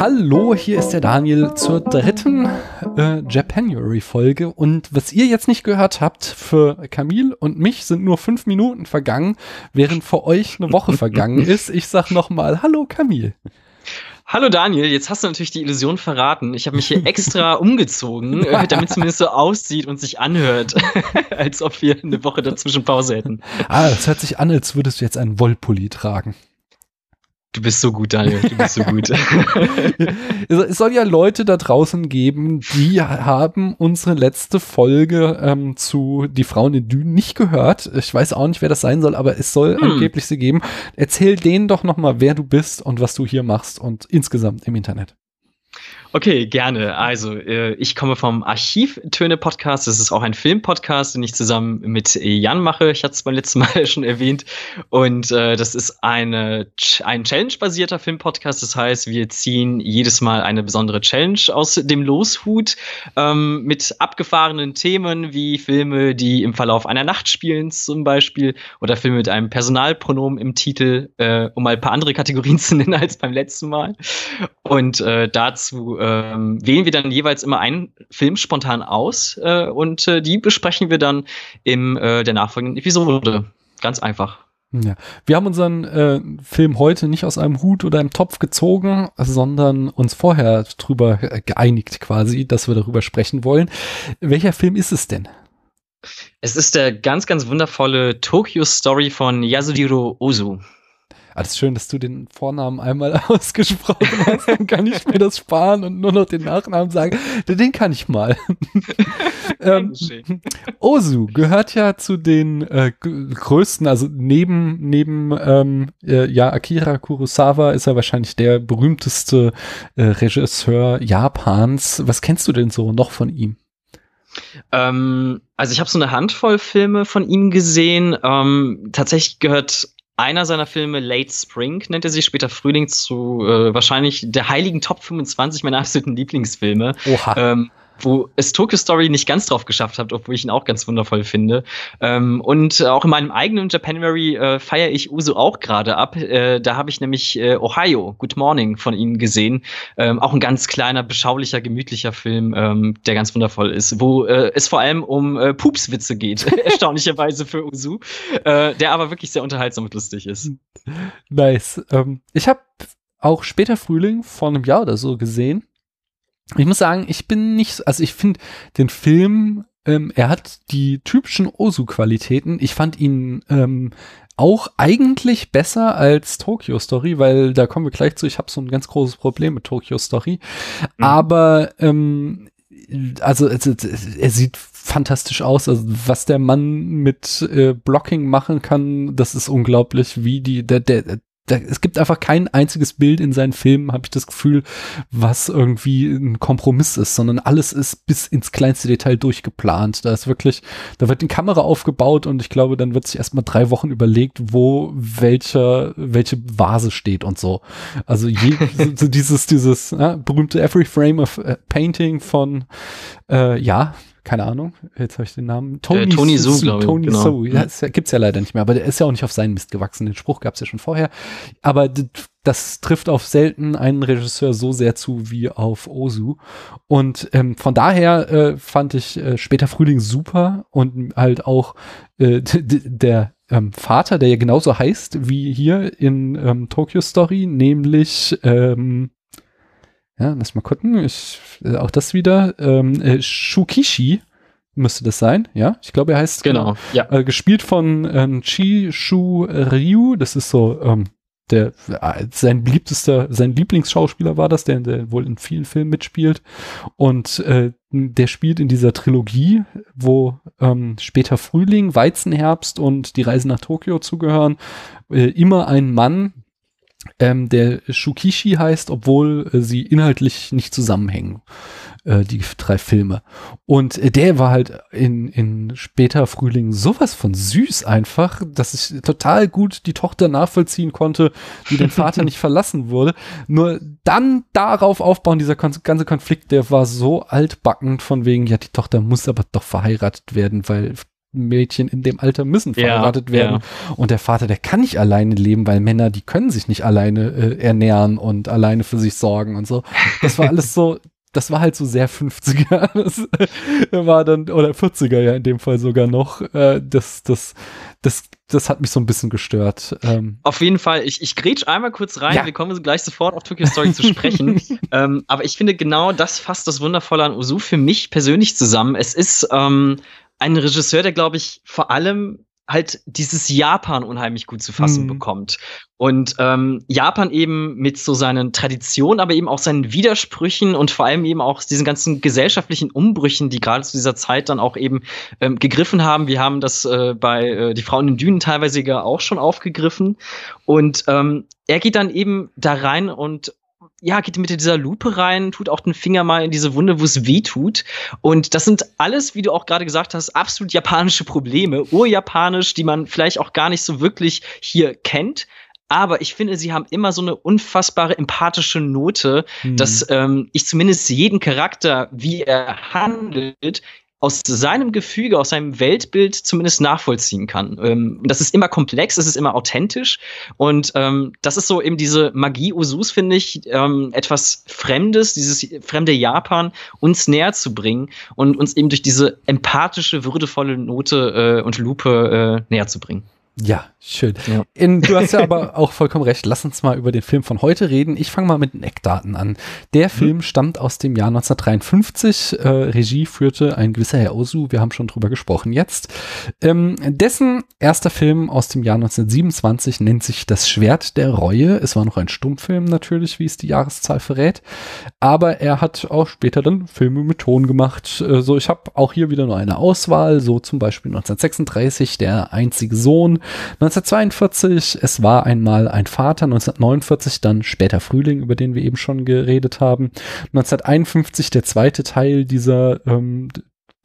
Hallo, hier ist der Daniel zur dritten äh, Japanuary-Folge. Und was ihr jetzt nicht gehört habt, für Camille und mich sind nur fünf Minuten vergangen, während für euch eine Woche vergangen ist. Ich sag nochmal, hallo Camille. Hallo Daniel, jetzt hast du natürlich die Illusion verraten. Ich habe mich hier extra umgezogen, äh, damit es zumindest so aussieht und sich anhört, als ob wir eine Woche dazwischen Pause hätten. Ah, es hört sich an, als würdest du jetzt einen Wollpulli tragen. Du bist so gut, Daniel. Du bist so gut. es soll ja Leute da draußen geben, die haben unsere letzte Folge ähm, zu Die Frauen in Dünen nicht gehört. Ich weiß auch nicht, wer das sein soll, aber es soll hm. angeblich sie geben. Erzähl denen doch noch mal, wer du bist und was du hier machst und insgesamt im Internet. Okay, gerne. Also, äh, ich komme vom Archivtöne-Podcast. Das ist auch ein Film-Podcast, den ich zusammen mit Jan mache. Ich hatte es beim letzten Mal schon erwähnt. Und äh, das ist eine, ein Challenge-basierter Film-Podcast. Das heißt, wir ziehen jedes Mal eine besondere Challenge aus dem Loshut ähm, mit abgefahrenen Themen wie Filme, die im Verlauf einer Nacht spielen, zum Beispiel, oder Filme mit einem Personalpronomen im Titel, äh, um mal ein paar andere Kategorien zu nennen als beim letzten Mal. Und äh, dazu ähm, wählen wir dann jeweils immer einen Film spontan aus äh, und äh, die besprechen wir dann in äh, der nachfolgenden Episode. Ganz einfach. Ja. Wir haben unseren äh, Film heute nicht aus einem Hut oder einem Topf gezogen, sondern uns vorher drüber geeinigt quasi, dass wir darüber sprechen wollen. Welcher Film ist es denn? Es ist der ganz, ganz wundervolle Tokyo Story von Yasujiro Ozu. Alles schön, dass du den Vornamen einmal ausgesprochen hast. Dann kann ich mir das sparen und nur noch den Nachnamen sagen. Den kann ich mal. ähm, Ozu gehört ja zu den äh, größten, also neben, neben ähm, äh, ja, Akira Kurosawa ist er wahrscheinlich der berühmteste äh, Regisseur Japans. Was kennst du denn so noch von ihm? Ähm, also ich habe so eine Handvoll Filme von ihm gesehen. Ähm, tatsächlich gehört einer seiner Filme, Late Spring, nennt er sich später Frühling, zu äh, wahrscheinlich der heiligen Top 25 meiner absoluten Lieblingsfilme. Oha. Ähm, wo es Tokyo Story nicht ganz drauf geschafft hat, obwohl ich ihn auch ganz wundervoll finde. Ähm, und auch in meinem eigenen Japanuary äh, feiere ich Uso auch gerade ab. Äh, da habe ich nämlich äh, Ohio, Good Morning von ihnen gesehen. Ähm, auch ein ganz kleiner, beschaulicher, gemütlicher Film, ähm, der ganz wundervoll ist, wo äh, es vor allem um äh, Pupswitze geht, erstaunlicherweise für Usu, äh, der aber wirklich sehr unterhaltsam und lustig ist. Nice. Ähm, ich habe auch später Frühling vor einem Jahr oder so gesehen ich muss sagen, ich bin nicht, also ich finde den Film, ähm, er hat die typischen Osu-Qualitäten. Ich fand ihn ähm, auch eigentlich besser als Tokyo Story, weil da kommen wir gleich zu. Ich habe so ein ganz großes Problem mit Tokyo Story. Mhm. Aber ähm, also es, es, er sieht fantastisch aus. Also was der Mann mit äh, Blocking machen kann, das ist unglaublich, wie die der der da, es gibt einfach kein einziges Bild in seinen Filmen, habe ich das Gefühl, was irgendwie ein Kompromiss ist, sondern alles ist bis ins kleinste Detail durchgeplant. Da ist wirklich, da wird die Kamera aufgebaut und ich glaube, dann wird sich erstmal drei Wochen überlegt, wo welcher, welche Vase steht und so. Also je, so dieses, dieses ja, berühmte Every Frame of uh, Painting von, äh, ja, keine Ahnung, jetzt habe ich den Namen. Tony, äh, Tony Su, glaube ich. Tony genau. Su, ja, das gibt's ja leider nicht mehr, aber der ist ja auch nicht auf seinen Mist gewachsen. Den Spruch gab's ja schon vorher. Aber das trifft auf selten einen Regisseur so sehr zu wie auf Ozu. Und ähm, von daher äh, fand ich äh, später Frühling super und halt auch äh, der ähm, Vater, der ja genauso heißt wie hier in ähm, Tokyo Story, nämlich ähm, ja, lass mal gucken. Ich, äh, auch das wieder. Ähm, äh, Shukishi müsste das sein, ja? Ich glaube, er heißt genau, ja. Äh, gespielt von ähm, Chi Shu Ryu. Das ist so ähm, der äh, sein beliebtester, sein Lieblingsschauspieler war das, der, der wohl in vielen Filmen mitspielt. Und äh, der spielt in dieser Trilogie, wo ähm, später Frühling, Weizenherbst und die Reise nach Tokio zugehören, äh, immer ein Mann, ähm, der Shukishi heißt, obwohl äh, sie inhaltlich nicht zusammenhängen, äh, die drei Filme. Und äh, der war halt in, in später Frühling sowas von süß einfach, dass ich total gut die Tochter nachvollziehen konnte, die den Vater nicht verlassen wurde. Nur dann darauf aufbauen, dieser ganze Konflikt, der war so altbackend von wegen, ja, die Tochter muss aber doch verheiratet werden, weil Mädchen in dem Alter müssen verheiratet ja, werden. Ja. Und der Vater, der kann nicht alleine leben, weil Männer, die können sich nicht alleine äh, ernähren und alleine für sich sorgen und so. Das war alles so, das war halt so sehr 50er. Das war dann, oder 40er ja in dem Fall sogar noch. Äh, das, das, das, das hat mich so ein bisschen gestört. Ähm. Auf jeden Fall, ich, ich grätsch einmal kurz rein, ja. wir kommen gleich sofort auf Tokyo Story zu sprechen. ähm, aber ich finde genau das fasst das Wundervolle an Usu für mich persönlich zusammen. Es ist ähm, ein Regisseur, der, glaube ich, vor allem halt dieses Japan unheimlich gut zu fassen mhm. bekommt. Und ähm, Japan eben mit so seinen Traditionen, aber eben auch seinen Widersprüchen und vor allem eben auch diesen ganzen gesellschaftlichen Umbrüchen, die gerade zu dieser Zeit dann auch eben ähm, gegriffen haben. Wir haben das äh, bei äh, Die Frauen in Dünen teilweise auch schon aufgegriffen. Und ähm, er geht dann eben da rein und ja, geht mit dieser Lupe rein, tut auch den Finger mal in diese Wunde, wo es weh tut. Und das sind alles, wie du auch gerade gesagt hast, absolut japanische Probleme, urjapanisch, die man vielleicht auch gar nicht so wirklich hier kennt. Aber ich finde, sie haben immer so eine unfassbare empathische Note, mhm. dass ähm, ich zumindest jeden Charakter, wie er handelt, aus seinem Gefüge, aus seinem Weltbild zumindest nachvollziehen kann. Ähm, das ist immer komplex, es ist immer authentisch und ähm, das ist so eben diese Magie Usus, finde ich, ähm, etwas Fremdes, dieses fremde Japan uns näher zu bringen und uns eben durch diese empathische, würdevolle Note äh, und Lupe äh, näher zu bringen. Ja, schön. Ja. In, du hast ja aber auch vollkommen recht. Lass uns mal über den Film von heute reden. Ich fange mal mit den Eckdaten an. Der mhm. Film stammt aus dem Jahr 1953. Äh, Regie führte ein gewisser Herr Osu. Wir haben schon drüber gesprochen jetzt. Ähm, dessen erster Film aus dem Jahr 1927 nennt sich Das Schwert der Reue. Es war noch ein Stummfilm natürlich, wie es die Jahreszahl verrät. Aber er hat auch später dann Filme mit Ton gemacht. Äh, so, ich habe auch hier wieder nur eine Auswahl. So zum Beispiel 1936 Der einzige Sohn. 1942, es war einmal ein Vater, 1949 dann später Frühling, über den wir eben schon geredet haben. 1951 der zweite Teil dieser ähm,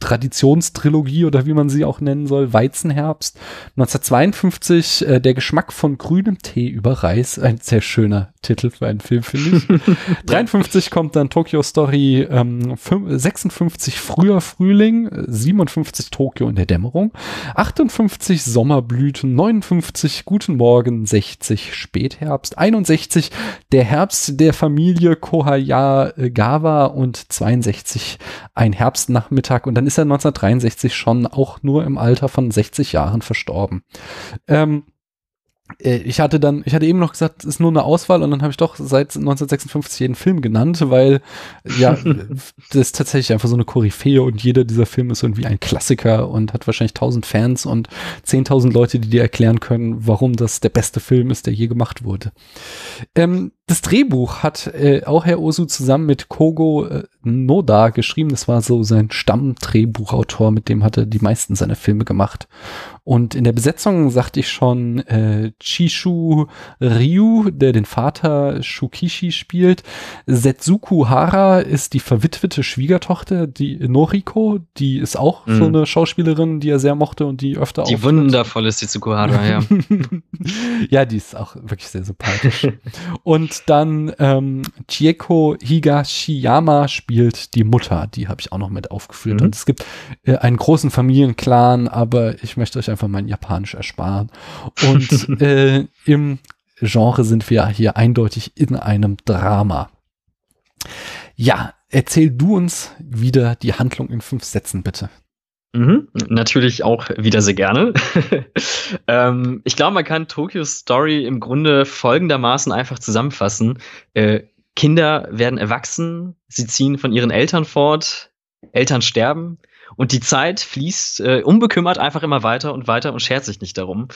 Traditionstrilogie oder wie man sie auch nennen soll, Weizenherbst. 1952 äh, Der Geschmack von grünem Tee über Reis, ein sehr schöner Titel für einen Film, finde ich. 53 kommt dann Tokyo Story, ähm, 56 früher Frühling, 57 Tokio in der Dämmerung, 58 Sommerblüten, 59 Guten Morgen, 60 Spätherbst, 61 Der Herbst der Familie Kohayagawa und 62 Ein Herbstnachmittag und dann ist er 1963 schon auch nur im Alter von 60 Jahren verstorben. Ähm, äh, ich hatte dann, ich hatte eben noch gesagt, es ist nur eine Auswahl und dann habe ich doch seit 1956 jeden Film genannt, weil ja, das ist tatsächlich einfach so eine Koryphäe und jeder dieser Filme ist irgendwie ein Klassiker und hat wahrscheinlich tausend Fans und zehntausend Leute, die dir erklären können, warum das der beste Film ist, der je gemacht wurde. Ähm, das Drehbuch hat äh, auch Herr Osu zusammen mit Kogo äh, Noda geschrieben. Das war so sein Stammdrehbuchautor, mit dem hat er die meisten seiner Filme gemacht. Und in der Besetzung sagte ich schon äh, Chishu Ryu, der den Vater Shukishi spielt. Setsuku Hara ist die verwitwete Schwiegertochter, die Noriko, die ist auch mhm. so eine Schauspielerin, die er sehr mochte und die öfter Die wundervolle Setsuku Hara, ja. ja, die ist auch wirklich sehr sympathisch. und dann ähm, Chieko Higashiyama spielt die Mutter, die habe ich auch noch mit aufgeführt. Mhm. Und es gibt äh, einen großen Familienclan, aber ich möchte euch einfach mein Japanisch ersparen. Und äh, im Genre sind wir hier eindeutig in einem Drama. Ja, erzähl du uns wieder die Handlung in fünf Sätzen, bitte. Mhm, natürlich auch wieder sehr gerne. ähm, ich glaube, man kann Tokyo Story im Grunde folgendermaßen einfach zusammenfassen. Äh, Kinder werden erwachsen, sie ziehen von ihren Eltern fort, Eltern sterben und die Zeit fließt äh, unbekümmert einfach immer weiter und weiter und schert sich nicht darum.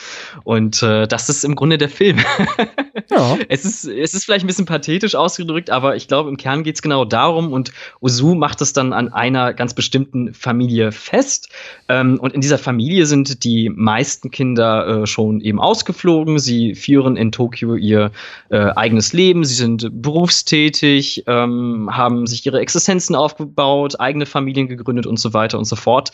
Und äh, das ist im Grunde der Film. ja. Es ist, es ist vielleicht ein bisschen pathetisch ausgedrückt, aber ich glaube, im Kern geht es genau darum und Ozu macht es dann an einer ganz bestimmten Familie fest. Ähm, und in dieser Familie sind die meisten Kinder äh, schon eben ausgeflogen. Sie führen in Tokio ihr äh, eigenes Leben, sie sind berufstätig, ähm, haben sich ihre Existenzen aufgebaut, eigene Familien gegründet und so weiter und so fort.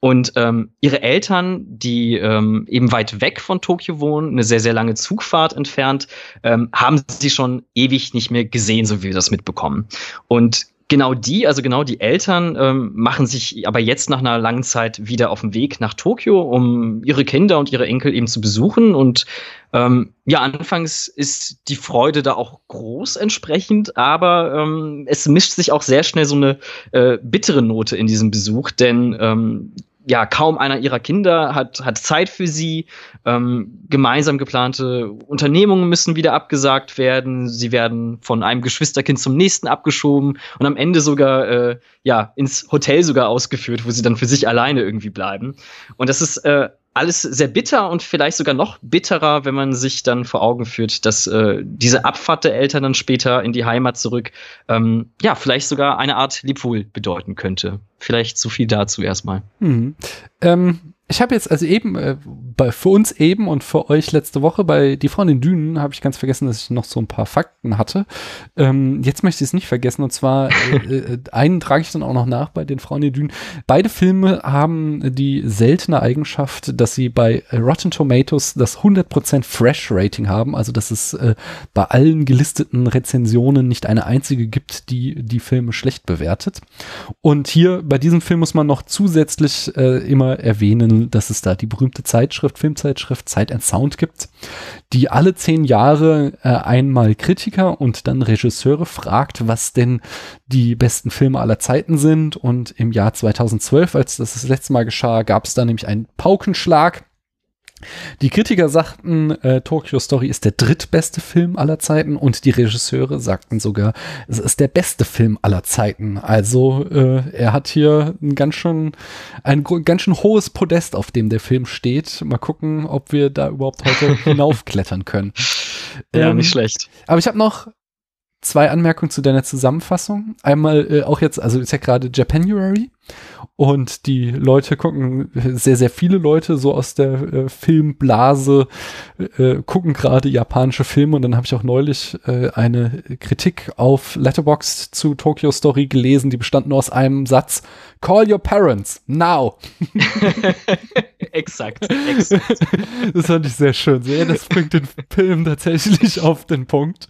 Und ähm, ihre Eltern, die ähm, eben weit weg von Tokio wohnen, eine sehr, sehr lange Zugfahrt entfernt, ähm, haben sie schon ewig nicht mehr gesehen, so wie wir das mitbekommen. Und genau die, also genau die Eltern, ähm, machen sich aber jetzt nach einer langen Zeit wieder auf den Weg nach Tokio, um ihre Kinder und ihre Enkel eben zu besuchen. Und ähm, ja, anfangs ist die Freude da auch groß entsprechend, aber ähm, es mischt sich auch sehr schnell so eine äh, bittere Note in diesem Besuch, denn ähm, ja, kaum einer ihrer Kinder hat, hat Zeit für sie. Ähm, gemeinsam geplante Unternehmungen müssen wieder abgesagt werden. Sie werden von einem Geschwisterkind zum nächsten abgeschoben und am Ende sogar äh, ja ins Hotel sogar ausgeführt, wo sie dann für sich alleine irgendwie bleiben. Und das ist äh, alles sehr bitter und vielleicht sogar noch bitterer, wenn man sich dann vor Augen führt, dass äh, diese Abfahrt der Eltern dann später in die Heimat zurück, ähm, ja, vielleicht sogar eine Art Lebwohl bedeuten könnte. Vielleicht so viel dazu erstmal. Mhm. Ähm, ich habe jetzt also eben, äh, bei, für uns eben und für euch letzte Woche bei Die Frau in Dünen habe ich ganz vergessen, dass ich noch so ein paar Fakten hatte. Ähm, jetzt möchte ich es nicht vergessen und zwar äh, äh, einen trage ich dann auch noch nach bei den Frauen in Dünen. Beide Filme haben die seltene Eigenschaft, dass sie bei Rotten Tomatoes das 100% Fresh Rating haben, also dass es äh, bei allen gelisteten Rezensionen nicht eine einzige gibt, die die Filme schlecht bewertet. Und hier bei diesem Film muss man noch zusätzlich äh, immer erwähnen, dass es da die berühmte Zeitschrift, Filmzeitschrift Zeit and Sound gibt, die alle zehn Jahre äh, einmal Kritiker und dann Regisseure fragt, was denn die besten Filme aller Zeiten sind. Und im Jahr 2012, als das das letzte Mal geschah, gab es da nämlich einen Paukenschlag die Kritiker sagten, äh, Tokyo Story ist der drittbeste Film aller Zeiten und die Regisseure sagten sogar, es ist der beste Film aller Zeiten. Also äh, er hat hier ein ganz schön ein ganz schön hohes Podest, auf dem der Film steht. Mal gucken, ob wir da überhaupt heute hinaufklettern können. Ja, ähm, nicht schlecht. Aber ich habe noch zwei Anmerkungen zu deiner Zusammenfassung. Einmal äh, auch jetzt, also ist ja gerade Japanuary und die Leute gucken, sehr, sehr viele Leute so aus der äh, Filmblase äh, gucken gerade japanische Filme. Und dann habe ich auch neulich äh, eine Kritik auf Letterboxd zu Tokyo Story gelesen, die bestand nur aus einem Satz. Call your parents, now. exakt, exakt. Das fand ich sehr schön. Sehr, das bringt den Film tatsächlich auf den Punkt.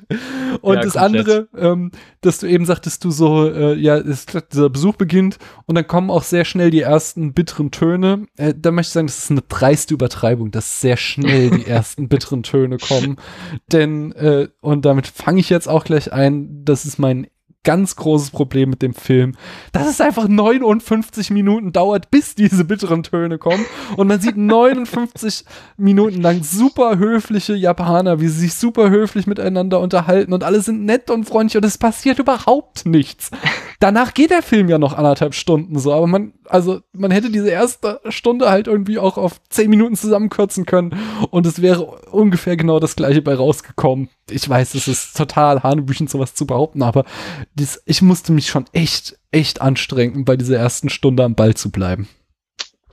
Und ja, das komplett. andere, ähm, dass du eben sagtest, du so, äh, ja, ist, dieser Besuch beginnt und dann kommen auch sehr schnell die ersten bitteren Töne. Äh, da möchte ich sagen, das ist eine dreiste Übertreibung, dass sehr schnell die ersten bitteren Töne kommen. Denn, äh, und damit fange ich jetzt auch gleich ein, das ist mein ganz großes Problem mit dem Film, dass es einfach 59 Minuten dauert, bis diese bitteren Töne kommen. Und man sieht 59 Minuten lang super höfliche Japaner, wie sie sich super höflich miteinander unterhalten und alle sind nett und freundlich und es passiert überhaupt nichts. Danach geht der Film ja noch anderthalb Stunden so, aber man, also man hätte diese erste Stunde halt irgendwie auch auf 10 Minuten zusammenkürzen können und es wäre ungefähr genau das gleiche bei rausgekommen. Ich weiß, es ist total hanebüchen sowas zu behaupten, aber dies, ich musste mich schon echt, echt anstrengen, bei dieser ersten Stunde am Ball zu bleiben.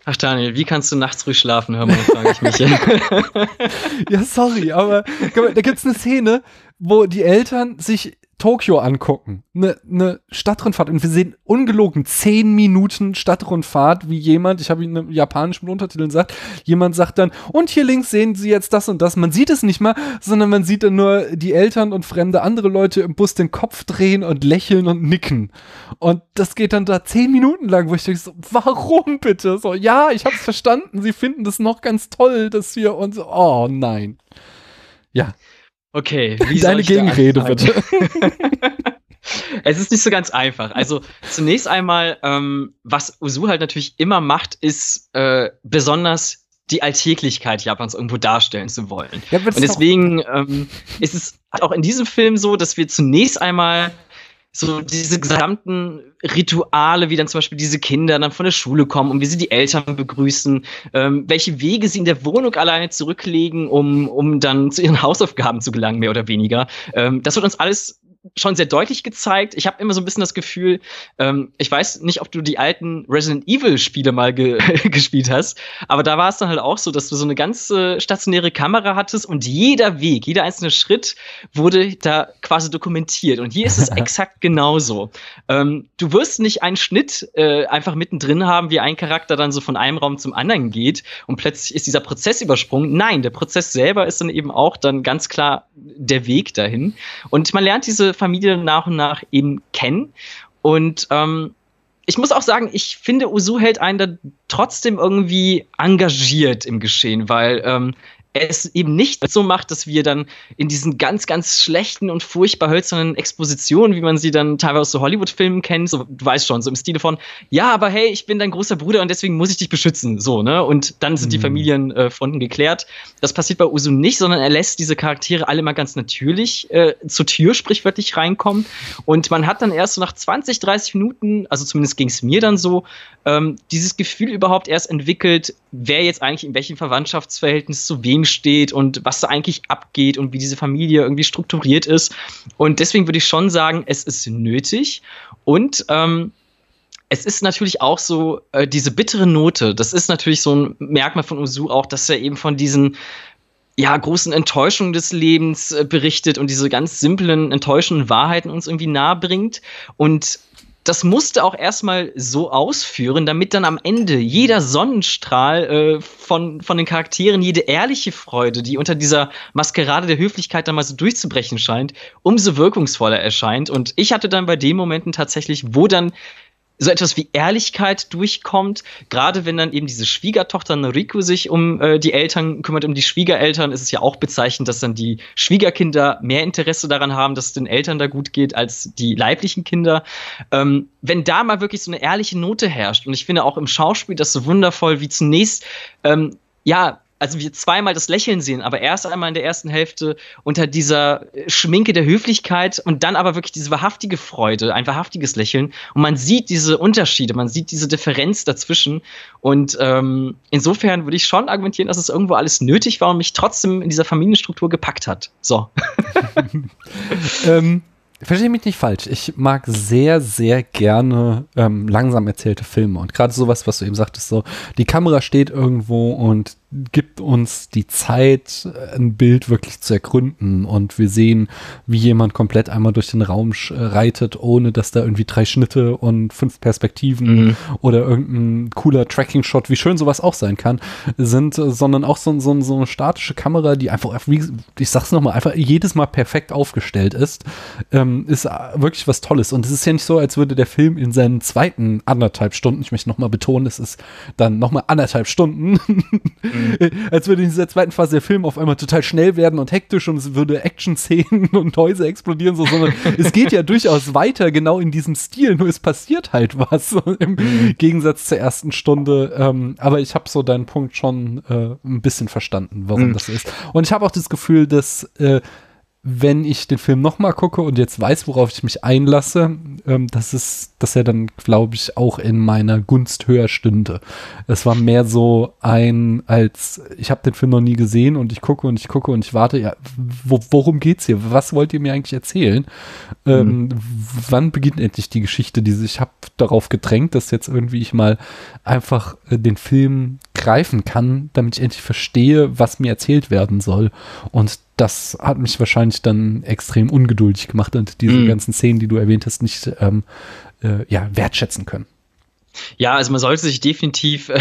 Ach Daniel, wie kannst du nachts ruhig schlafen, hör mal, frage ich mich. ja, sorry, aber da gibt's eine Szene, wo die Eltern sich Tokio angucken, eine ne Stadtrundfahrt und wir sehen ungelogen zehn Minuten Stadtrundfahrt, wie jemand, ich habe ihn in japanischen Untertiteln gesagt, jemand sagt dann, und hier links sehen Sie jetzt das und das. Man sieht es nicht mal, sondern man sieht dann nur die Eltern und fremde andere Leute im Bus den Kopf drehen und lächeln und nicken. Und das geht dann da zehn Minuten lang, wo ich denke so, warum bitte? So, ja, ich habe es verstanden, Sie finden das noch ganz toll, dass wir uns, oh nein. Ja, Okay, wie Deine Gegenrede bitte. es ist nicht so ganz einfach. Also zunächst einmal, ähm, was Usu halt natürlich immer macht, ist äh, besonders die Alltäglichkeit Japans irgendwo darstellen zu wollen. Ja, Und deswegen ähm, ist es auch in diesem Film so, dass wir zunächst einmal so diese gesamten Rituale, wie dann zum Beispiel diese Kinder dann von der Schule kommen und wie sie die Eltern begrüßen, ähm, welche Wege sie in der Wohnung alleine zurücklegen, um, um dann zu ihren Hausaufgaben zu gelangen, mehr oder weniger. Ähm, das wird uns alles schon sehr deutlich gezeigt. Ich habe immer so ein bisschen das Gefühl, ähm, ich weiß nicht, ob du die alten Resident Evil Spiele mal ge gespielt hast, aber da war es dann halt auch so, dass du so eine ganze stationäre Kamera hattest und jeder Weg, jeder einzelne Schritt wurde da quasi dokumentiert. Und hier ist es exakt genauso. Ähm, du wirst nicht einen Schnitt äh, einfach mittendrin haben, wie ein Charakter dann so von einem Raum zum anderen geht und plötzlich ist dieser Prozess übersprungen. Nein, der Prozess selber ist dann eben auch dann ganz klar der Weg dahin. Und man lernt diese Familie nach und nach eben kennen. Und ähm, ich muss auch sagen, ich finde, Usu hält einen da trotzdem irgendwie engagiert im Geschehen, weil ähm, es eben nicht so macht, dass wir dann in diesen ganz, ganz schlechten und furchtbar hölzernen Expositionen, wie man sie dann teilweise aus so Hollywood-Filmen kennt, so, du weißt schon, so im Stile von, ja, aber hey, ich bin dein großer Bruder und deswegen muss ich dich beschützen, so, ne? Und dann sind mhm. die Familienfronten äh, geklärt. Das passiert bei Usu nicht, sondern er lässt diese Charaktere alle mal ganz natürlich äh, zur Tür sprichwörtlich reinkommen. Und man hat dann erst so nach 20, 30 Minuten, also zumindest ging es mir dann so, ähm, dieses Gefühl überhaupt erst entwickelt, wer jetzt eigentlich in welchem Verwandtschaftsverhältnis zu wem steht und was da eigentlich abgeht und wie diese Familie irgendwie strukturiert ist. Und deswegen würde ich schon sagen, es ist nötig und ähm, es ist natürlich auch so, äh, diese bittere Note, das ist natürlich so ein Merkmal von Usu auch, dass er eben von diesen ja, großen Enttäuschungen des Lebens äh, berichtet und diese ganz simplen, enttäuschenden Wahrheiten uns irgendwie nahe bringt. Und das musste auch erstmal so ausführen, damit dann am Ende jeder Sonnenstrahl äh, von, von den Charakteren, jede ehrliche Freude, die unter dieser Maskerade der Höflichkeit dann mal so durchzubrechen scheint, umso wirkungsvoller erscheint. Und ich hatte dann bei den Momenten tatsächlich, wo dann so etwas wie Ehrlichkeit durchkommt. Gerade wenn dann eben diese Schwiegertochter Noriko sich um äh, die Eltern kümmert, um die Schwiegereltern, ist es ja auch bezeichnend, dass dann die Schwiegerkinder mehr Interesse daran haben, dass es den Eltern da gut geht, als die leiblichen Kinder. Ähm, wenn da mal wirklich so eine ehrliche Note herrscht, und ich finde auch im Schauspiel das so wundervoll, wie zunächst ähm, ja, also wir zweimal das Lächeln sehen, aber erst einmal in der ersten Hälfte unter dieser Schminke der Höflichkeit und dann aber wirklich diese wahrhaftige Freude, ein wahrhaftiges Lächeln. Und man sieht diese Unterschiede, man sieht diese Differenz dazwischen. Und ähm, insofern würde ich schon argumentieren, dass es irgendwo alles nötig war und mich trotzdem in dieser Familienstruktur gepackt hat. So. ähm, Verstehe mich nicht falsch. Ich mag sehr, sehr gerne ähm, langsam erzählte Filme. Und gerade sowas, was du eben sagtest, so, die Kamera steht irgendwo und gibt uns die Zeit, ein Bild wirklich zu ergründen. Und wir sehen, wie jemand komplett einmal durch den Raum reitet, ohne dass da irgendwie drei Schnitte und fünf Perspektiven mhm. oder irgendein cooler Tracking-Shot, wie schön sowas auch sein kann, sind, sondern auch so, so, so eine statische Kamera, die einfach, wie, ich sag's nochmal, einfach jedes Mal perfekt aufgestellt ist, ähm, ist wirklich was Tolles. Und es ist ja nicht so, als würde der Film in seinen zweiten anderthalb Stunden, ich möchte nochmal betonen, es ist dann nochmal anderthalb Stunden, mhm Mhm. Als würde in dieser zweiten Phase der Film auf einmal total schnell werden und hektisch und es würde Action-Szenen und Häuser explodieren, so, sondern es geht ja durchaus weiter, genau in diesem Stil, nur es passiert halt was im mhm. Gegensatz zur ersten Stunde. Ähm, aber ich habe so deinen Punkt schon äh, ein bisschen verstanden, warum mhm. das ist. Und ich habe auch das Gefühl, dass äh, wenn ich den Film nochmal gucke und jetzt weiß, worauf ich mich einlasse, ähm, das ist, dass er dann, glaube ich, auch in meiner Gunst höher stünde. Es war mehr so ein, als ich habe den Film noch nie gesehen und ich gucke und ich gucke und ich warte, ja, wo, worum geht's hier? Was wollt ihr mir eigentlich erzählen? Ähm, mhm. wann beginnt endlich die Geschichte, die ich habe darauf gedrängt, dass jetzt irgendwie ich mal einfach äh, den Film greifen kann, damit ich endlich verstehe, was mir erzählt werden soll. Und das hat mich wahrscheinlich dann extrem ungeduldig gemacht und diese mm. ganzen Szenen, die du erwähnt hast, nicht ähm, äh, ja, wertschätzen können. Ja, also man sollte sich definitiv äh,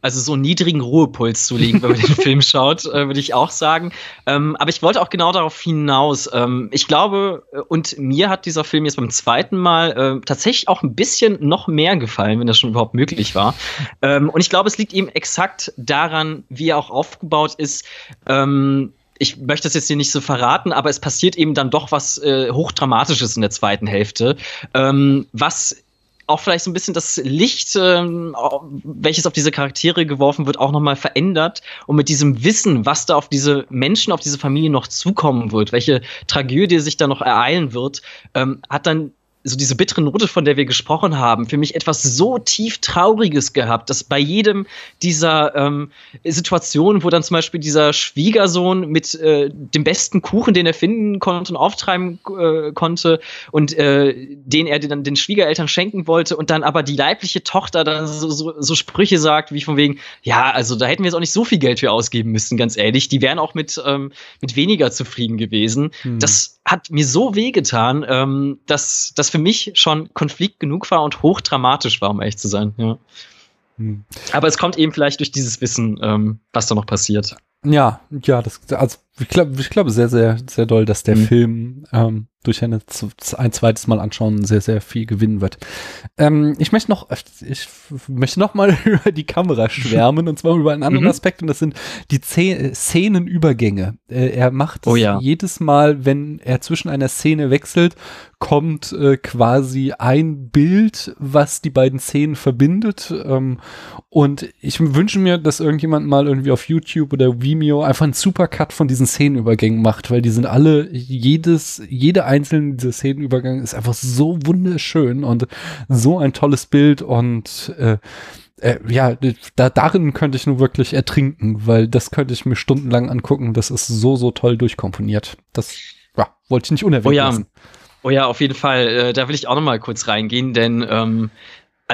also so einen niedrigen Ruhepuls zulegen, wenn man den Film schaut, äh, würde ich auch sagen. Ähm, aber ich wollte auch genau darauf hinaus. Ähm, ich glaube, äh, und mir hat dieser Film jetzt beim zweiten Mal äh, tatsächlich auch ein bisschen noch mehr gefallen, wenn das schon überhaupt möglich war. Ähm, und ich glaube, es liegt eben exakt daran, wie er auch aufgebaut ist. Ähm, ich möchte das jetzt hier nicht so verraten, aber es passiert eben dann doch was äh, Hochdramatisches in der zweiten Hälfte, ähm, was auch vielleicht so ein bisschen das Licht, ähm, welches auf diese Charaktere geworfen wird, auch nochmal verändert und mit diesem Wissen, was da auf diese Menschen, auf diese Familie noch zukommen wird, welche Tragödie sich da noch ereilen wird, ähm, hat dann so diese bittere Note, von der wir gesprochen haben, für mich etwas so tief Trauriges gehabt, dass bei jedem dieser ähm, Situationen, wo dann zum Beispiel dieser Schwiegersohn mit äh, dem besten Kuchen, den er finden konnte und auftreiben äh, konnte und äh, den er dann den Schwiegereltern schenken wollte und dann aber die leibliche Tochter dann so, so, so Sprüche sagt, wie von wegen, ja, also da hätten wir jetzt auch nicht so viel Geld für ausgeben müssen, ganz ehrlich. Die wären auch mit, ähm, mit weniger zufrieden gewesen. Hm. Das hat mir so wehgetan, ähm, dass das für mich schon Konflikt genug war und hochdramatisch war, um ehrlich zu sein. Ja. Hm. Aber es kommt eben vielleicht durch dieses Wissen, ähm, was da noch passiert. Ja, ja, das, also ich glaube, ich glaube sehr, sehr, sehr doll, dass der mhm. Film ähm, durch eine, ein zweites Mal anschauen sehr, sehr viel gewinnen wird. Ähm, ich möchte noch, ich möchte noch mal über die Kamera schwärmen und zwar über einen anderen mhm. Aspekt und das sind die Szenenübergänge. Äh, er macht oh, ja. jedes Mal, wenn er zwischen einer Szene wechselt, kommt äh, quasi ein Bild, was die beiden Szenen verbindet. Ähm, und ich wünsche mir, dass irgendjemand mal irgendwie auf YouTube oder Vimeo einfach einen Supercut von diesen Szenenübergängen macht, weil die sind alle, jedes, jede einzelne dieser Szenenübergang ist einfach so wunderschön und so ein tolles Bild und äh, äh, ja, da, darin könnte ich nur wirklich ertrinken, weil das könnte ich mir stundenlang angucken. Das ist so, so toll durchkomponiert. Das ja, wollte ich nicht unerwähnt oh ja. lassen. Oh ja, auf jeden Fall. Äh, da will ich auch noch mal kurz reingehen, denn ähm,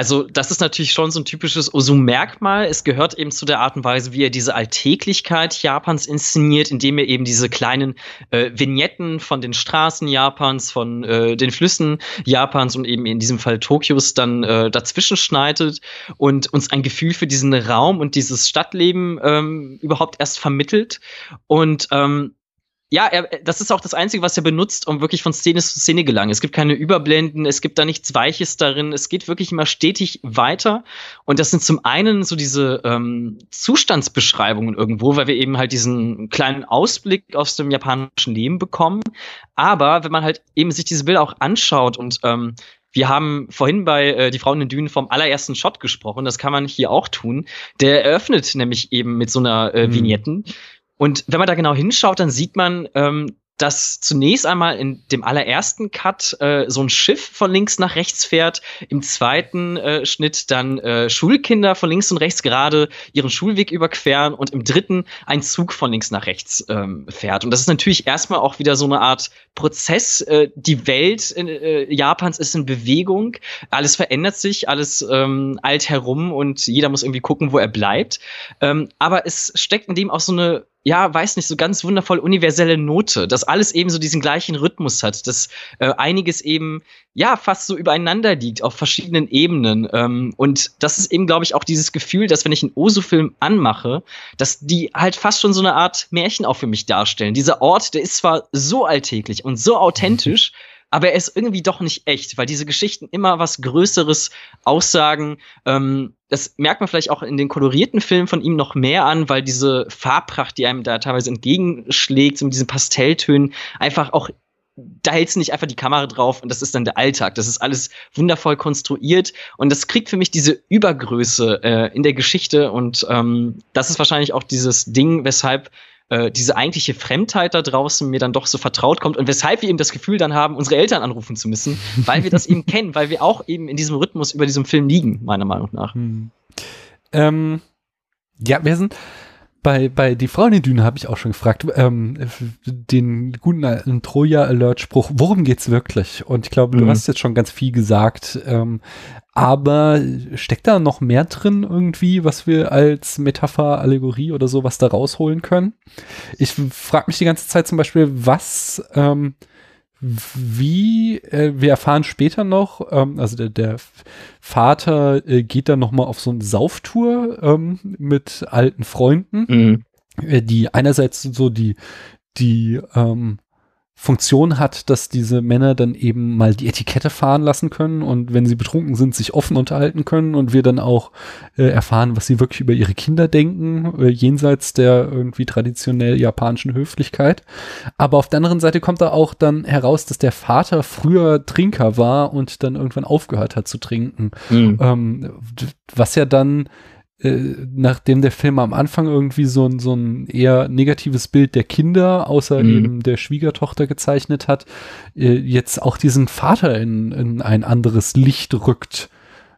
also das ist natürlich schon so ein typisches Osu-Merkmal. Es gehört eben zu der Art und Weise, wie er diese Alltäglichkeit Japans inszeniert, indem er eben diese kleinen äh, Vignetten von den Straßen Japans, von äh, den Flüssen Japans und eben in diesem Fall Tokios dann äh, dazwischen schneidet und uns ein Gefühl für diesen Raum und dieses Stadtleben ähm, überhaupt erst vermittelt. Und ähm, ja, er, das ist auch das Einzige, was er benutzt, um wirklich von Szene zu Szene gelangen. Es gibt keine Überblenden, es gibt da nichts Weiches darin, es geht wirklich immer stetig weiter. Und das sind zum einen so diese ähm, Zustandsbeschreibungen irgendwo, weil wir eben halt diesen kleinen Ausblick aus dem japanischen Leben bekommen. Aber wenn man halt eben sich diese Bilder auch anschaut und ähm, wir haben vorhin bei äh, Die Frauen in den Dünen vom allerersten Shot gesprochen, das kann man hier auch tun. Der eröffnet nämlich eben mit so einer äh, mhm. Vignetten. Und wenn man da genau hinschaut, dann sieht man, ähm, dass zunächst einmal in dem allerersten Cut äh, so ein Schiff von links nach rechts fährt, im zweiten äh, Schnitt dann äh, Schulkinder von links und rechts gerade ihren Schulweg überqueren und im dritten ein Zug von links nach rechts ähm, fährt. Und das ist natürlich erstmal auch wieder so eine Art Prozess. Äh, die Welt in, äh, Japans ist in Bewegung, alles verändert sich, alles ähm, eilt herum und jeder muss irgendwie gucken, wo er bleibt. Ähm, aber es steckt in dem auch so eine ja, weiß nicht, so ganz wundervoll universelle Note, dass alles eben so diesen gleichen Rhythmus hat, dass äh, einiges eben ja fast so übereinander liegt auf verschiedenen Ebenen. Ähm, und das ist eben, glaube ich, auch dieses Gefühl, dass wenn ich einen Osu-Film anmache, dass die halt fast schon so eine Art Märchen auch für mich darstellen. Dieser Ort, der ist zwar so alltäglich und so authentisch, aber er ist irgendwie doch nicht echt, weil diese Geschichten immer was Größeres aussagen. Ähm, das merkt man vielleicht auch in den kolorierten Filmen von ihm noch mehr an, weil diese Farbpracht, die einem da teilweise entgegenschlägt, so mit diesen Pastelltönen, einfach auch da hältst du nicht einfach die Kamera drauf und das ist dann der Alltag. Das ist alles wundervoll konstruiert und das kriegt für mich diese Übergröße äh, in der Geschichte und ähm, das ist wahrscheinlich auch dieses Ding, weshalb äh, diese eigentliche Fremdheit da draußen mir dann doch so vertraut kommt und weshalb wir eben das Gefühl dann haben, unsere Eltern anrufen zu müssen, weil wir das eben kennen, weil wir auch eben in diesem Rhythmus über diesem Film liegen, meiner Meinung nach. Hm. Ähm, ja, wir sind bei, bei Die Frau in den Dünen habe ich auch schon gefragt, ähm, den guten alten Troja-Alert-Spruch, worum geht's wirklich? Und ich glaube, du mhm. hast jetzt schon ganz viel gesagt, ähm, aber steckt da noch mehr drin irgendwie, was wir als Metapher, Allegorie oder sowas da rausholen können? Ich frage mich die ganze Zeit zum Beispiel, was, ähm, wie, äh, wir erfahren später noch, ähm, also der, der Vater äh, geht dann noch mal auf so eine Sauftour ähm, mit alten Freunden, mhm. äh, die einerseits so die, die ähm, Funktion hat, dass diese Männer dann eben mal die Etikette fahren lassen können und wenn sie betrunken sind, sich offen unterhalten können und wir dann auch äh, erfahren, was sie wirklich über ihre Kinder denken, äh, jenseits der irgendwie traditionell japanischen Höflichkeit. Aber auf der anderen Seite kommt da auch dann heraus, dass der Vater früher Trinker war und dann irgendwann aufgehört hat zu trinken. Mhm. Ähm, was ja dann nachdem der Film am Anfang irgendwie so ein, so ein eher negatives Bild der Kinder, außer mhm. eben der Schwiegertochter gezeichnet hat, äh, jetzt auch diesen Vater in, in ein anderes Licht rückt.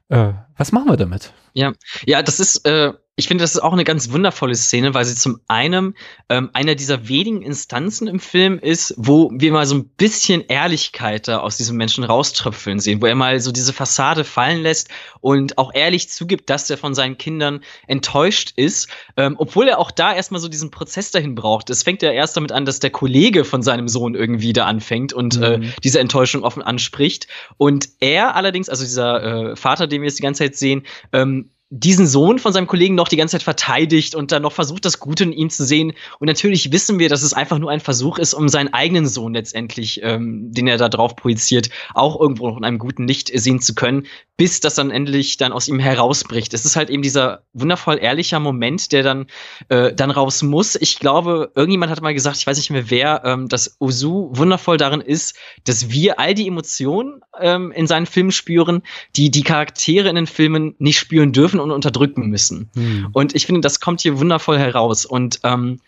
Äh, was machen wir damit? Ja, ja, das ist, äh, ich finde, das ist auch eine ganz wundervolle Szene, weil sie zum einen ähm, einer dieser wenigen Instanzen im Film ist, wo wir mal so ein bisschen Ehrlichkeit da aus diesem Menschen rauströpfeln sehen, wo er mal so diese Fassade fallen lässt und auch ehrlich zugibt, dass er von seinen Kindern enttäuscht ist, ähm, obwohl er auch da erstmal so diesen Prozess dahin braucht. Es fängt ja erst damit an, dass der Kollege von seinem Sohn irgendwie da anfängt und äh, mhm. äh, diese Enttäuschung offen anspricht. Und er allerdings, also dieser äh, Vater, den wir jetzt die ganze Zeit sehen, ähm, diesen Sohn von seinem Kollegen noch die ganze Zeit verteidigt und dann noch versucht, das Gute in ihm zu sehen. Und natürlich wissen wir, dass es einfach nur ein Versuch ist, um seinen eigenen Sohn letztendlich, ähm, den er da drauf projiziert, auch irgendwo noch in einem guten Licht sehen zu können, bis das dann endlich dann aus ihm herausbricht. Es ist halt eben dieser wundervoll ehrlicher Moment, der dann, äh, dann raus muss. Ich glaube, irgendjemand hat mal gesagt, ich weiß nicht mehr wer, ähm, dass Ozu wundervoll darin ist, dass wir all die Emotionen ähm, in seinen Filmen spüren, die die Charaktere in den Filmen nicht spüren dürfen und unterdrücken müssen. Hm. Und ich finde, das kommt hier wundervoll heraus. Und ähm,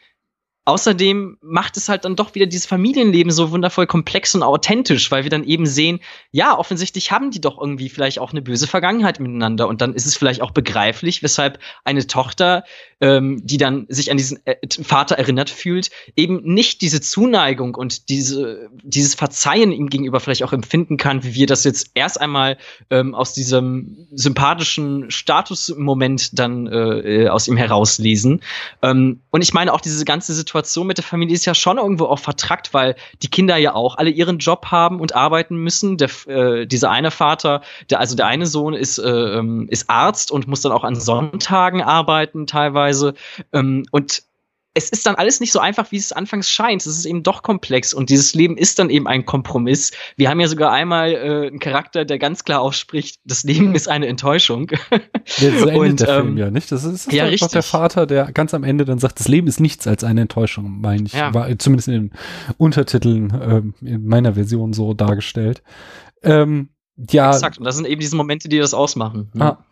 Außerdem macht es halt dann doch wieder dieses Familienleben so wundervoll komplex und authentisch, weil wir dann eben sehen, ja, offensichtlich haben die doch irgendwie vielleicht auch eine böse Vergangenheit miteinander und dann ist es vielleicht auch begreiflich, weshalb eine Tochter, ähm, die dann sich an diesen äh, Vater erinnert fühlt, eben nicht diese Zuneigung und diese, dieses Verzeihen ihm gegenüber vielleicht auch empfinden kann, wie wir das jetzt erst einmal ähm, aus diesem sympathischen Statusmoment dann äh, aus ihm herauslesen. Ähm, und ich meine auch diese ganze Situation, Situation mit der Familie ist ja schon irgendwo auch vertrackt, weil die Kinder ja auch alle ihren Job haben und arbeiten müssen. Der, äh, dieser eine Vater, der, also der eine Sohn ist, äh, ähm, ist Arzt und muss dann auch an Sonntagen arbeiten teilweise. Ähm, und es ist dann alles nicht so einfach, wie es anfangs scheint. Es ist eben doch komplex und dieses Leben ist dann eben ein Kompromiss. Wir haben ja sogar einmal äh, einen Charakter, der ganz klar ausspricht, das Leben ist eine Enttäuschung. Ja, so endet und, der ähm, Film ja, nicht? Das ist, das ja, einfach der Vater, der ganz am Ende dann sagt, das Leben ist nichts als eine Enttäuschung, meine ich. Ja. War zumindest in den Untertiteln äh, in meiner Version so dargestellt. Ähm, ja. Exakt, und das sind eben diese Momente, die das ausmachen. Ne? Ah,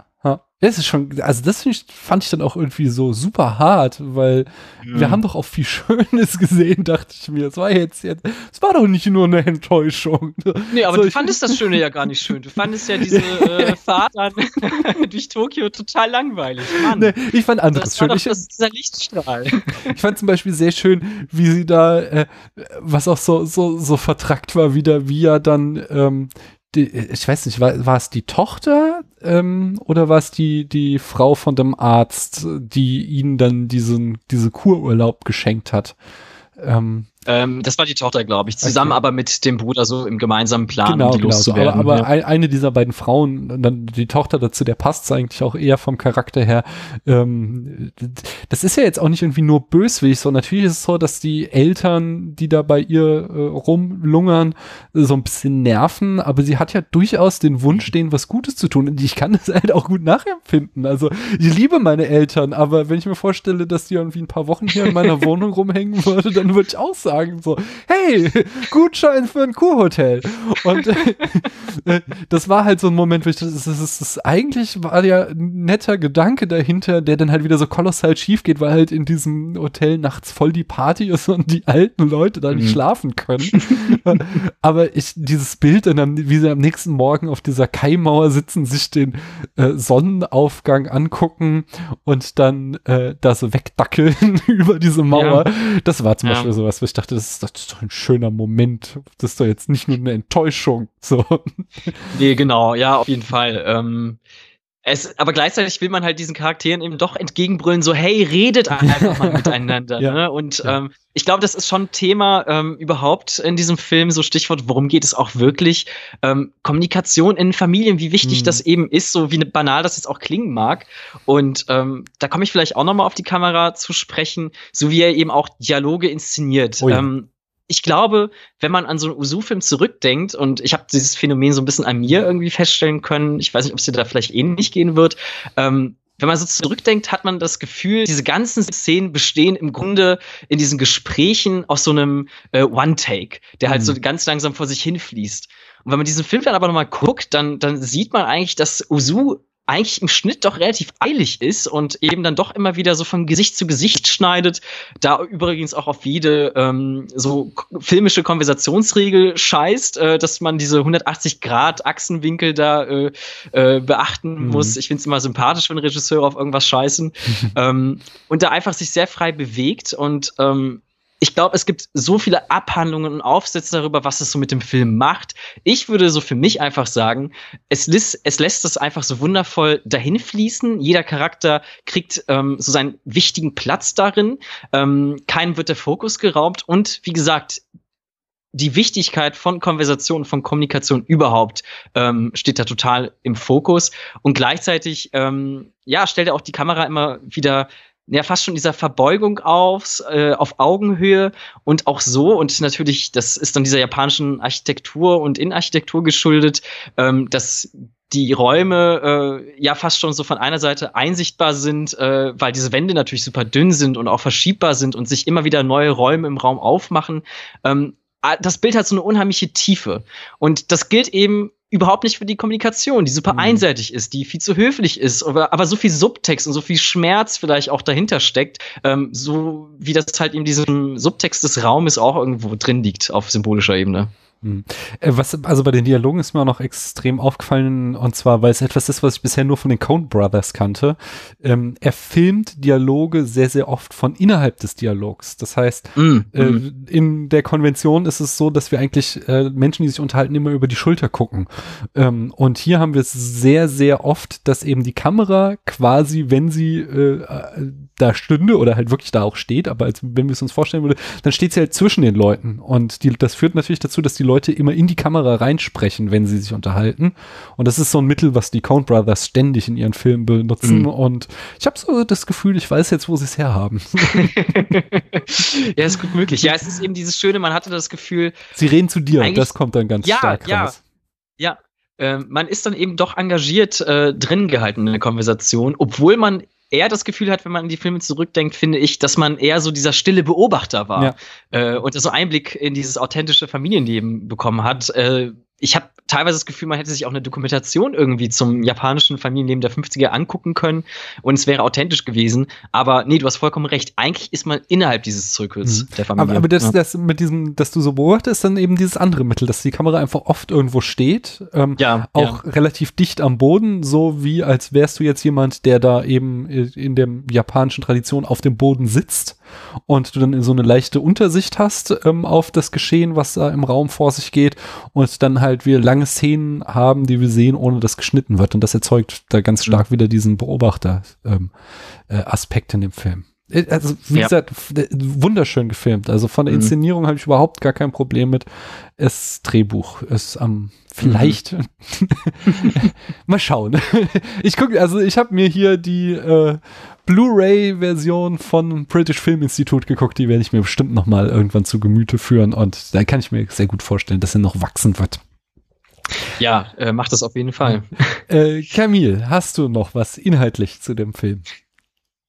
das ist schon, also das ich, fand ich dann auch irgendwie so super hart, weil mhm. wir haben doch auch viel Schönes gesehen, dachte ich mir. Es war jetzt, jetzt, es war doch nicht nur eine Enttäuschung. Nee, aber so, du fandest das Schöne ja gar nicht schön. Du fandest ja diese äh, Fahrt an, durch Tokio total langweilig. Mann. Nee, ich fand anderes das schön. War doch ich, das, dieser Lichtstrahl. ich fand zum Beispiel sehr schön, wie sie da, äh, was auch so, so, so vertrackt war, wieder, wie er dann ähm, die, ich weiß nicht, war, war es die Tochter ähm, oder war es die, die Frau von dem Arzt, die ihnen dann diesen, diese Kururlaub geschenkt hat? Ähm, ähm, das war die Tochter, glaube ich, zusammen okay. aber mit dem Bruder so im gemeinsamen Plan, genau, um die genau so. Aber, aber ja. eine dieser beiden Frauen, dann die Tochter dazu, der passt eigentlich auch eher vom Charakter her. Ähm, das ist ja jetzt auch nicht irgendwie nur böswillig, sondern natürlich ist es so, dass die Eltern, die da bei ihr äh, rumlungern, so ein bisschen nerven, aber sie hat ja durchaus den Wunsch, denen was Gutes zu tun. Und ich kann das halt auch gut nachempfinden. Also ich liebe meine Eltern, aber wenn ich mir vorstelle, dass die irgendwie ein paar Wochen hier in meiner Wohnung rumhängen würde, dann würde ich auch sagen, sagen, so, hey, Gutschein für ein Kurhotel. Und äh, das war halt so ein Moment, wo ich das, das, das, das eigentlich war ja ein netter Gedanke dahinter, der dann halt wieder so kolossal schief geht, weil halt in diesem Hotel nachts voll die Party ist und die alten Leute da nicht mhm. schlafen können. Aber ich, dieses Bild und dann, wie sie am nächsten Morgen auf dieser Kaimauer sitzen, sich den äh, Sonnenaufgang angucken und dann äh, da so wegdackeln über diese Mauer, ja. das war zum ja. Beispiel sowas, wo ich dachte, dachte, das ist, das ist doch ein schöner Moment. Das ist doch jetzt nicht nur eine Enttäuschung. So. Nee, genau, ja, auf jeden Fall. Ähm, es, aber gleichzeitig will man halt diesen Charakteren eben doch entgegenbrüllen, so, hey, redet einfach mal miteinander. ja. ne? Und ja. ähm, ich glaube, das ist schon ein Thema ähm, überhaupt in diesem Film, so Stichwort, worum geht es auch wirklich? Ähm, Kommunikation in Familien, wie wichtig mhm. das eben ist, so wie banal das jetzt auch klingen mag. Und ähm, da komme ich vielleicht auch noch mal auf die Kamera zu sprechen, so wie er eben auch Dialoge inszeniert. Oh ja. ähm, ich glaube, wenn man an so einen Usu-Film zurückdenkt, und ich habe dieses Phänomen so ein bisschen an mir irgendwie feststellen können, ich weiß nicht, ob es dir da vielleicht ähnlich gehen wird, ähm, wenn man so zurückdenkt, hat man das Gefühl, diese ganzen Szenen bestehen im Grunde in diesen Gesprächen aus so einem äh, One-Take, der halt mhm. so ganz langsam vor sich hinfließt. Und wenn man diesen Film dann aber nochmal guckt, dann, dann sieht man eigentlich, dass Usu eigentlich im Schnitt doch relativ eilig ist und eben dann doch immer wieder so von Gesicht zu Gesicht schneidet. Da übrigens auch auf jede ähm, so filmische Konversationsregel scheißt, äh, dass man diese 180 Grad Achsenwinkel da äh, äh, beachten mhm. muss. Ich finde es immer sympathisch, wenn Regisseure auf irgendwas scheißen. ähm, und da einfach sich sehr frei bewegt und ähm, ich glaube, es gibt so viele Abhandlungen und Aufsätze darüber, was es so mit dem Film macht. Ich würde so für mich einfach sagen, es, lässt, es lässt das einfach so wundervoll dahin fließen. Jeder Charakter kriegt ähm, so seinen wichtigen Platz darin. Ähm, keinem wird der Fokus geraubt. Und wie gesagt, die Wichtigkeit von Konversation, von Kommunikation überhaupt ähm, steht da total im Fokus. Und gleichzeitig, ähm, ja, stellt er auch die Kamera immer wieder ja fast schon dieser Verbeugung aufs, äh, auf Augenhöhe und auch so, und natürlich, das ist dann dieser japanischen Architektur und Innenarchitektur geschuldet, ähm, dass die Räume äh, ja fast schon so von einer Seite einsichtbar sind, äh, weil diese Wände natürlich super dünn sind und auch verschiebbar sind und sich immer wieder neue Räume im Raum aufmachen. Ähm, das Bild hat so eine unheimliche Tiefe. Und das gilt eben überhaupt nicht für die Kommunikation, die super mhm. einseitig ist, die viel zu höflich ist, aber, aber so viel Subtext und so viel Schmerz vielleicht auch dahinter steckt, ähm, so wie das halt in diesem Subtext des Raumes auch irgendwo drin liegt auf symbolischer Ebene. Hm. Äh, was, also bei den Dialogen ist mir auch noch extrem aufgefallen, und zwar, weil es etwas ist, was ich bisher nur von den Coen Brothers kannte. Ähm, er filmt Dialoge sehr, sehr oft von innerhalb des Dialogs. Das heißt, mm, äh, mm. in der Konvention ist es so, dass wir eigentlich äh, Menschen, die sich unterhalten, immer über die Schulter gucken. Ähm, und hier haben wir es sehr, sehr oft, dass eben die Kamera quasi, wenn sie äh, äh da stünde oder halt wirklich da auch steht, aber als, wenn wir es uns vorstellen würde, dann steht sie halt zwischen den Leuten. Und die, das führt natürlich dazu, dass die Leute immer in die Kamera reinsprechen, wenn sie sich unterhalten. Und das ist so ein Mittel, was die Count Brothers ständig in ihren Filmen benutzen. Mhm. Und ich habe so das Gefühl, ich weiß jetzt, wo sie es herhaben. ja, ist gut möglich. Ja, es ist eben dieses Schöne, man hatte das Gefühl. Sie reden zu dir, das kommt dann ganz ja, stark ja, raus. Ja, äh, man ist dann eben doch engagiert äh, drin gehalten in der Konversation, obwohl man eher das Gefühl hat, wenn man an die Filme zurückdenkt, finde ich, dass man eher so dieser stille Beobachter war ja. äh, und so Einblick in dieses authentische Familienleben bekommen hat. Äh, ich habe teilweise das Gefühl, man hätte sich auch eine Dokumentation irgendwie zum japanischen Familienleben der 50er angucken können und es wäre authentisch gewesen. Aber nee, du hast vollkommen recht. Eigentlich ist man innerhalb dieses Zirkels mhm. der Familie. Aber, aber das, ja. das mit diesem, dass du so beobachtest, dann eben dieses andere Mittel, dass die Kamera einfach oft irgendwo steht, ähm, ja, auch ja. relativ dicht am Boden, so wie als wärst du jetzt jemand, der da eben in der japanischen Tradition auf dem Boden sitzt und du dann so eine leichte Untersicht hast ähm, auf das Geschehen, was da im Raum vor sich geht und dann halt wir lange Szenen haben, die wir sehen, ohne dass geschnitten wird und das erzeugt da ganz stark wieder diesen Beobachter-Aspekt ähm, äh, in dem Film. Äh, also, wie ja. gesagt, wunderschön gefilmt. Also von der mhm. Inszenierung mhm. habe ich überhaupt gar kein Problem mit. Das Drehbuch ist am ähm, vielleicht mhm. mal schauen. ich gucke, also ich habe mir hier die äh, Blu-ray-Version von British Film Institute geguckt. Die werde ich mir bestimmt noch mal irgendwann zu Gemüte führen und da kann ich mir sehr gut vorstellen, dass er noch wachsen wird. Ja, äh, macht das auf jeden Fall. Äh, Camille, hast du noch was inhaltlich zu dem Film?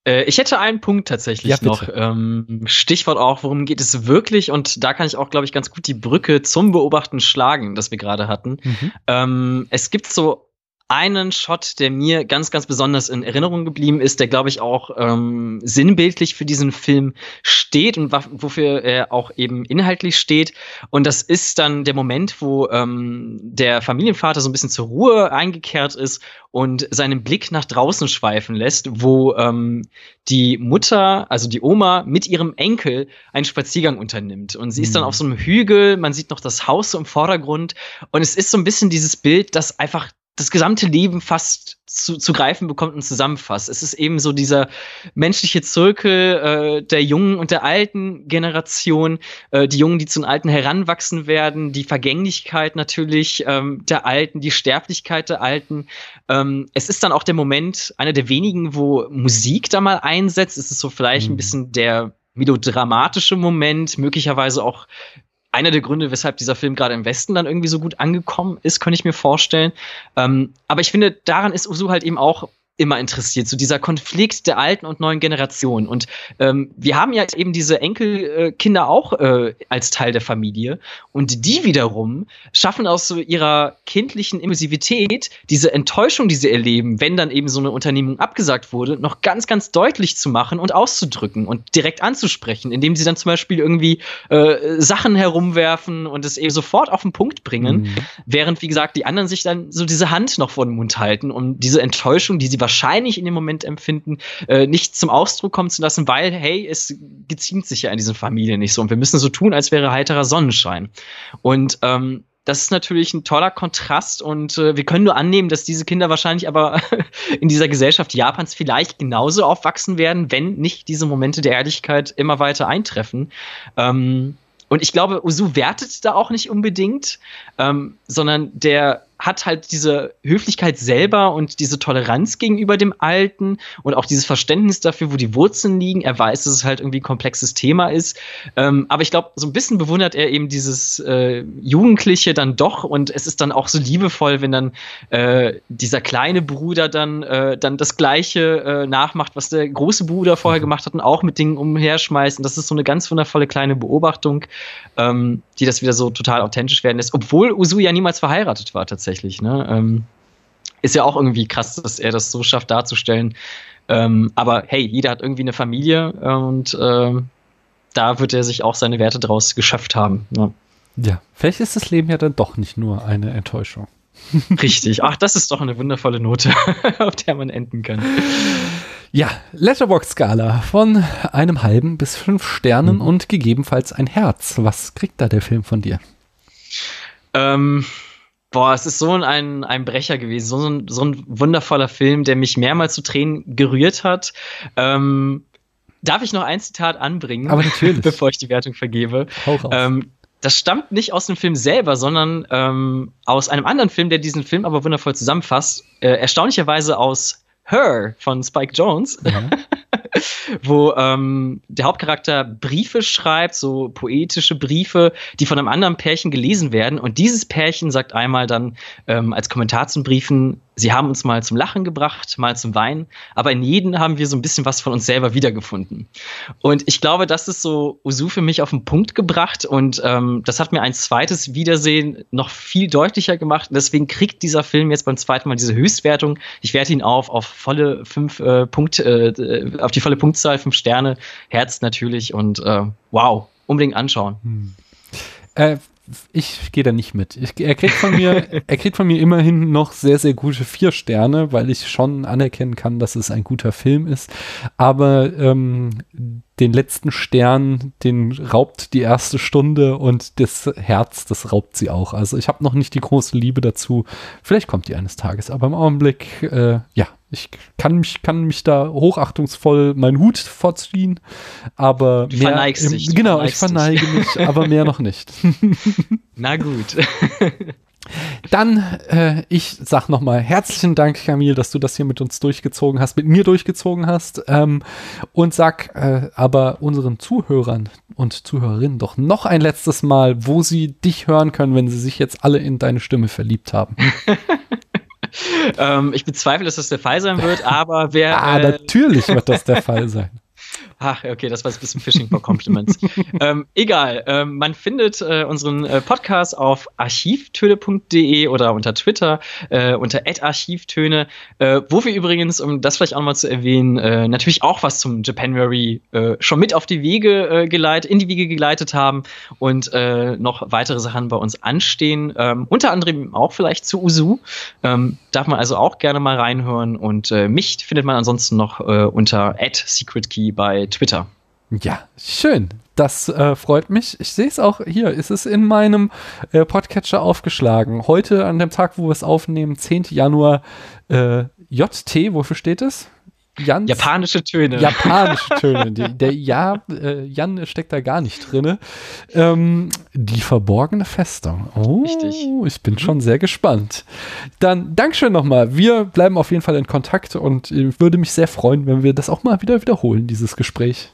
Äh, ich hätte einen Punkt tatsächlich ja, noch. Ähm, Stichwort auch, worum geht es wirklich? Und da kann ich auch, glaube ich, ganz gut die Brücke zum Beobachten schlagen, das wir gerade hatten. Mhm. Ähm, es gibt so einen Shot, der mir ganz, ganz besonders in Erinnerung geblieben ist, der, glaube ich, auch ähm, sinnbildlich für diesen Film steht und wofür er auch eben inhaltlich steht. Und das ist dann der Moment, wo ähm, der Familienvater so ein bisschen zur Ruhe eingekehrt ist und seinen Blick nach draußen schweifen lässt, wo ähm, die Mutter, also die Oma, mit ihrem Enkel einen Spaziergang unternimmt. Und sie ist dann mhm. auf so einem Hügel, man sieht noch das Haus so im Vordergrund. Und es ist so ein bisschen dieses Bild, das einfach das gesamte Leben fast zu, zu greifen bekommt und zusammenfasst. Es ist eben so dieser menschliche Zirkel äh, der jungen und der alten Generation, äh, die Jungen, die zu den Alten heranwachsen werden, die Vergänglichkeit natürlich ähm, der Alten, die Sterblichkeit der Alten. Ähm, es ist dann auch der Moment, einer der wenigen, wo Musik da mal einsetzt. Es ist so vielleicht mhm. ein bisschen der melodramatische Moment, möglicherweise auch einer der Gründe, weshalb dieser Film gerade im Westen dann irgendwie so gut angekommen ist, könnte ich mir vorstellen. Ähm, aber ich finde, daran ist Usu halt eben auch immer interessiert, so dieser Konflikt der alten und neuen Generation. Und ähm, wir haben ja eben diese Enkelkinder auch äh, als Teil der Familie. Und die wiederum schaffen aus so ihrer kindlichen Impulsivität diese Enttäuschung, die sie erleben, wenn dann eben so eine Unternehmung abgesagt wurde, noch ganz, ganz deutlich zu machen und auszudrücken und direkt anzusprechen, indem sie dann zum Beispiel irgendwie äh, Sachen herumwerfen und es eben sofort auf den Punkt bringen, mhm. während, wie gesagt, die anderen sich dann so diese Hand noch vor den Mund halten, um diese Enttäuschung, die sie wahrscheinlich in dem Moment empfinden, äh, nicht zum Ausdruck kommen zu lassen, weil, hey, es geziemt sich ja in diesen Familien nicht so und wir müssen so tun, als wäre heiterer Sonnenschein. Und ähm, das ist natürlich ein toller Kontrast und äh, wir können nur annehmen, dass diese Kinder wahrscheinlich aber in dieser Gesellschaft Japans vielleicht genauso aufwachsen werden, wenn nicht diese Momente der Ehrlichkeit immer weiter eintreffen. Ähm, und ich glaube, Usu wertet da auch nicht unbedingt, ähm, sondern der hat halt diese Höflichkeit selber und diese Toleranz gegenüber dem Alten und auch dieses Verständnis dafür, wo die Wurzeln liegen. Er weiß, dass es halt irgendwie ein komplexes Thema ist. Ähm, aber ich glaube, so ein bisschen bewundert er eben dieses äh, Jugendliche dann doch und es ist dann auch so liebevoll, wenn dann äh, dieser kleine Bruder dann, äh, dann das Gleiche äh, nachmacht, was der große Bruder vorher mhm. gemacht hat und auch mit Dingen umherschmeißt. Und das ist so eine ganz wundervolle kleine Beobachtung, ähm, die das wieder so total authentisch werden lässt, obwohl Usu ja niemals verheiratet war tatsächlich tatsächlich. Ne? Ähm, ist ja auch irgendwie krass, dass er das so schafft darzustellen. Ähm, aber hey, jeder hat irgendwie eine Familie und ähm, da wird er sich auch seine Werte draus geschöpft haben. Ne? Ja, vielleicht ist das Leben ja dann doch nicht nur eine Enttäuschung. Richtig. Ach, das ist doch eine wundervolle Note, auf der man enden kann. Ja, Letterbox-Skala von einem halben bis fünf Sternen mhm. und gegebenenfalls ein Herz. Was kriegt da der Film von dir? Ähm, Boah, es ist so ein, ein Brecher gewesen, so ein, so ein wundervoller Film, der mich mehrmals zu Tränen gerührt hat. Ähm, darf ich noch ein Zitat anbringen, Aber natürlich. bevor ich die Wertung vergebe? Ähm, das stammt nicht aus dem Film selber, sondern ähm, aus einem anderen Film, der diesen Film aber wundervoll zusammenfasst. Äh, erstaunlicherweise aus Her von Spike Jones, ja. wo ähm, der Hauptcharakter Briefe schreibt, so poetische Briefe, die von einem anderen Pärchen gelesen werden. Und dieses Pärchen sagt einmal dann ähm, als Kommentar zum Briefen, sie haben uns mal zum Lachen gebracht, mal zum Weinen, aber in jedem haben wir so ein bisschen was von uns selber wiedergefunden. Und ich glaube, das ist so Usu für mich auf den Punkt gebracht und ähm, das hat mir ein zweites Wiedersehen noch viel deutlicher gemacht. Und deswegen kriegt dieser Film jetzt beim zweiten Mal diese Höchstwertung. Ich werte ihn auf auf volle fünf äh, Punkte, äh, auf die volle Punktzahl, fünf Sterne, Herz natürlich und äh, wow, unbedingt anschauen. Hm. Äh, ich gehe da nicht mit. Ich, er, kriegt von mir, er kriegt von mir immerhin noch sehr, sehr gute vier Sterne, weil ich schon anerkennen kann, dass es ein guter Film ist. Aber ähm, den letzten Stern, den raubt die erste Stunde und das Herz, das raubt sie auch. Also ich habe noch nicht die große Liebe dazu. Vielleicht kommt die eines Tages, aber im Augenblick, äh, ja, ich kann mich, kann mich da hochachtungsvoll meinen Hut vorziehen, aber du mehr, verneigst dich. Genau, ich verneige dich. mich, aber mehr noch nicht. Na gut. Dann, äh, ich sag nochmal herzlichen Dank, Camille, dass du das hier mit uns durchgezogen hast, mit mir durchgezogen hast. Ähm, und sag äh, aber unseren Zuhörern und Zuhörerinnen doch noch ein letztes Mal, wo sie dich hören können, wenn sie sich jetzt alle in deine Stimme verliebt haben. ähm, ich bezweifle, dass das der Fall sein wird, aber wer. ah, äh, natürlich wird das der Fall sein. Ach, okay, das war jetzt ein bisschen Fishing for Compliments. ähm, egal, ähm, man findet äh, unseren äh, Podcast auf archivtöne.de oder unter Twitter äh, unter archivtöne, äh, wo wir übrigens, um das vielleicht auch nochmal zu erwähnen, äh, natürlich auch was zum Japanuary äh, schon mit auf die Wege geleitet, in die Wege geleitet haben und noch weitere Sachen bei uns anstehen. Ähm, unter anderem auch vielleicht zu Usu. Ähm, darf man also auch gerne mal reinhören und mich findet man ansonsten noch unter @secretkey bei Twitter. Ja, schön. Das äh, freut mich. Ich sehe es auch hier. Ist es in meinem äh, Podcatcher aufgeschlagen. Heute an dem Tag, wo wir es aufnehmen, 10. Januar, äh, JT, wofür steht es? Jans, Japanische Töne. Japanische Töne. Die, der ja, äh, Jan steckt da gar nicht drin. Ähm, die verborgene Festung. Oh, Richtig. ich bin schon sehr gespannt. Dann Dankeschön nochmal. Wir bleiben auf jeden Fall in Kontakt und ich würde mich sehr freuen, wenn wir das auch mal wieder wiederholen, dieses Gespräch.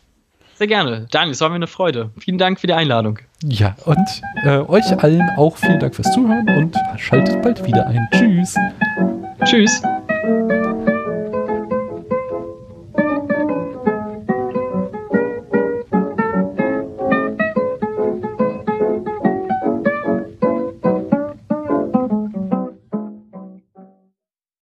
Sehr gerne. Daniel, es war mir eine Freude. Vielen Dank für die Einladung. Ja, und äh, euch allen auch vielen Dank fürs Zuhören und schaltet bald wieder ein. Tschüss. Tschüss.